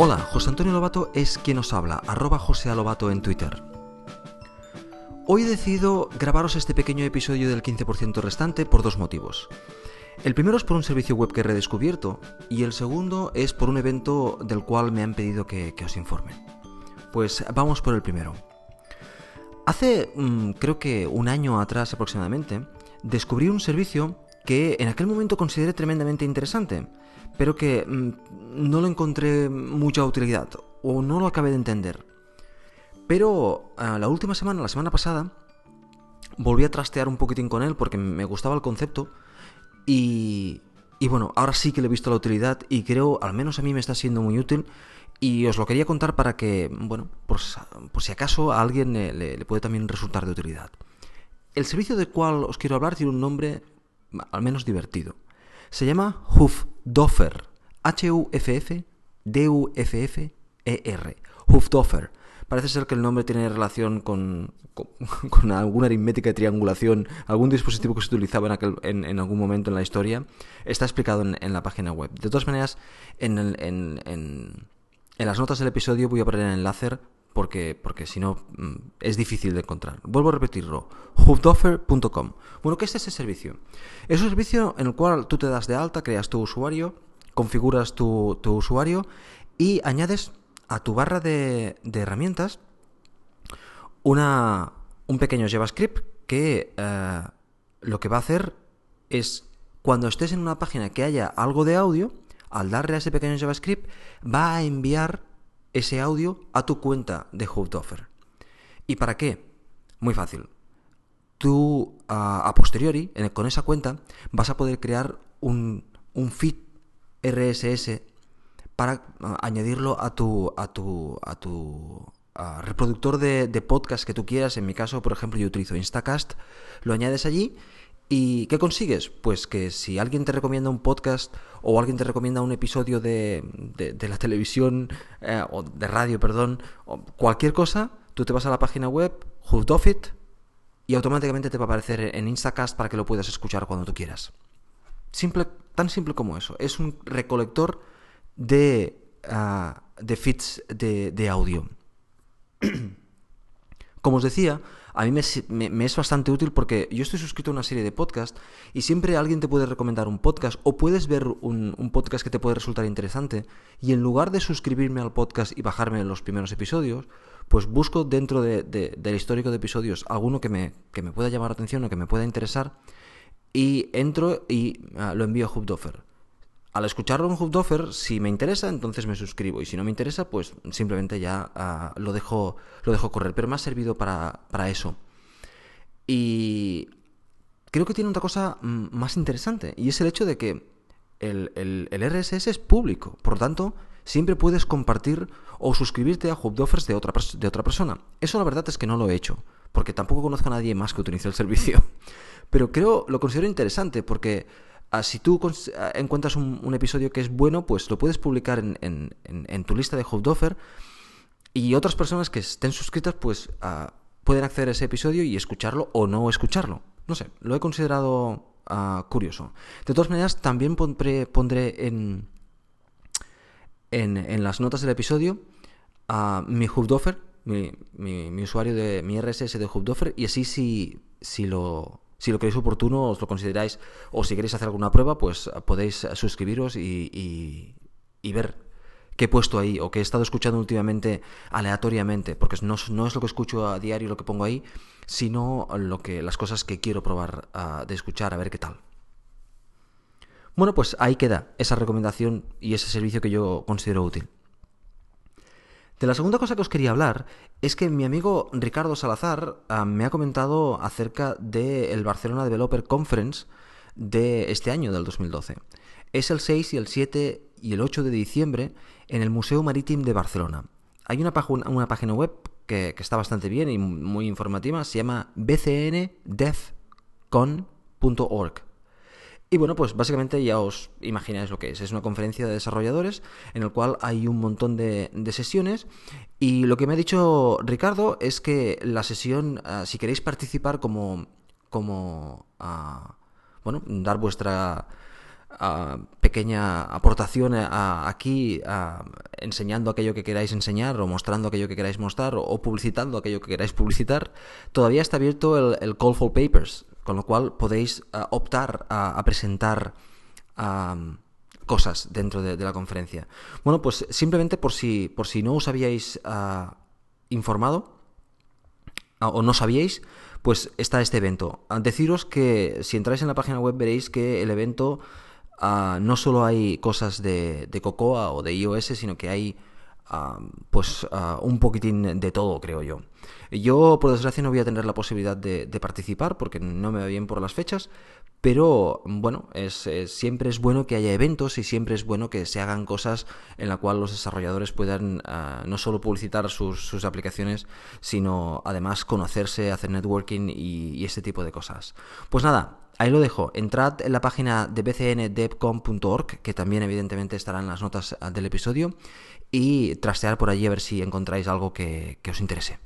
Hola, José Antonio Lobato es quien os habla, arroba José Lobato en Twitter. Hoy he decidido grabaros este pequeño episodio del 15% restante por dos motivos. El primero es por un servicio web que he redescubierto y el segundo es por un evento del cual me han pedido que, os informe. Pues vamos por el primero. Hace mm, creo que un año atrás aproximadamente descubrí un servicio que en aquel momento consideré tremendamente interesante, pero que mm, no lo encontré mucha utilidad o no lo acabé de entender. Pero ah, la última semana, la semana pasada, volví a trastear un poquitín con él porque me gustaba el concepto y, y bueno, ahora sí que le he visto la utilidad y creo, al menos a mí me está siendo muy útil y os lo quería contar para que, bueno, por, si acaso a alguien le, le, puede también resultar de utilidad. El servicio del cual os quiero hablar tiene un nombre al menos divertido. Se llama Hufdoffer. H-U-F-F-D-U-F-F-E-R. Hufdoffer. Parece ser que el nombre tiene relación con, con, alguna aritmética de triangulación, algún dispositivo que se utilizaba en, en, algún momento en la historia. Está explicado en, la página web. De todas maneras, en, las notas del episodio voy a poner el enlace porque, porque si no mm, es difícil de encontrar. Vuelvo a repetirlo, hubdoffer.com. Bueno, ¿qué es ese servicio? Es un servicio en el cual tú te das de alta, creas tu usuario, configuras tu, usuario y añades a tu barra de, herramientas una, un pequeño JavaScript que eh, lo que va a hacer es cuando estés en una página que haya algo de audio, al darle a ese pequeño JavaScript, va a enviar ese audio a tu cuenta de Hubdoffer. ¿Y para qué? Muy fácil. Tú, a, posteriori, con esa cuenta, vas a poder crear un, un feed RSS para añadirlo a tu, a tu, a tu reproductor de, podcast que tú quieras. En mi caso, por ejemplo, yo utilizo Instacast, lo añades allí ¿Y qué consigues? Pues que si alguien te recomienda un podcast o alguien te recomienda un episodio de, de, la televisión eh, o de radio, perdón, cualquier cosa, tú te vas a la página web, It y automáticamente te va a aparecer en Instacast para que lo puedas escuchar cuando tú quieras. Simple, tan simple como eso. Es un recolector de, ah, de feeds de, audio. Como os decía, a mí me, es bastante útil porque yo estoy suscrito a una serie de podcasts y siempre alguien te puede recomendar un podcast o puedes ver un, podcast que te puede resultar interesante y en lugar de suscribirme al podcast y bajarme los primeros episodios, pues busco dentro del histórico de episodios alguno que me, que me pueda llamar la atención o que me pueda interesar y entro y ah, lo envío a Hubdoffer al escucharlo en Hubdoffer, si me interesa, entonces me suscribo. Y si no me interesa, pues simplemente ya ah, lo, dejo, lo dejo correr. Pero me ha servido para, eso. Y creo que tiene otra cosa mm, más interesante. Y es el hecho de que el, el, RSS es público. Por lo tanto, siempre puedes compartir o suscribirte a Hubdoffers de otra, de otra persona. Eso la verdad es que no lo he hecho. Porque tampoco conozco a nadie más que utilice el servicio. Pero creo, lo considero interesante porque si tú ah, encuentras un, episodio que es bueno, pues lo puedes publicar en, tu lista de Hubdoffer y otras personas que estén suscritas pues ah, pueden acceder a ese episodio y escucharlo o no escucharlo. No sé, lo he considerado curioso. De todas maneras, también pondré, pondré en, en, las notas del episodio mi Hubdoffer, mi, mi, usuario de mi RSS de Hubdoffer y así si, si lo si lo queréis oportuno, os lo consideráis, o si queréis hacer alguna prueba, pues podéis suscribiros y, ver qué he puesto ahí o qué he estado escuchando últimamente aleatoriamente, porque no, no, es lo que escucho a diario lo que pongo ahí, sino lo que, las cosas que quiero probar ah, de escuchar, a ver qué tal. Bueno, pues ahí queda esa recomendación y ese servicio que yo considero útil. De la segunda cosa que os quería hablar es que mi amigo Ricardo Salazar ah, me ha comentado acerca del Barcelona Developer Conference de este año, del 2012. Es el 6 y el 7 y el 8 de diciembre en el Museo Marítimo de Barcelona. Hay una, página web que, que, está bastante bien y muy informativa, se llama bcndevcon.org. Y bueno, pues básicamente ya os imagináis lo que es. Es una conferencia de desarrolladores en el cual hay un montón de, sesiones. Y lo que me ha dicho Ricardo es que la sesión, ah, si queréis participar como, como ah, bueno, dar vuestra pequeña aportación aquí enseñando aquello que queráis enseñar o mostrando aquello que queráis mostrar o, publicitando aquello que queráis publicitar, todavía está abierto el, Call for Papers, con lo cual podéis optar a, presentar cosas dentro de, la conferencia. Bueno, pues simplemente por si, por si no os habíais informado o no sabíais, pues está este evento. Deciros que si entráis en la página web veréis que el evento Ah, no solo hay cosas de, de, Cocoa o de iOS, sino que hay ah, pues ah, un poquitín de todo, creo yo. Yo, por desgracia, no voy a tener la posibilidad de, participar porque no me va bien por las fechas, pero bueno, es, siempre es bueno que haya eventos y siempre es bueno que se hagan cosas en la cual los desarrolladores puedan no solo publicitar sus, aplicaciones, sino además conocerse, hacer networking y, y este tipo de cosas. Pues nada, Ahí lo dejo. Entrad en la página de bcndevcom.org, que también evidentemente estará en las notas del episodio, y trastear por allí a ver si encontráis algo que os interese.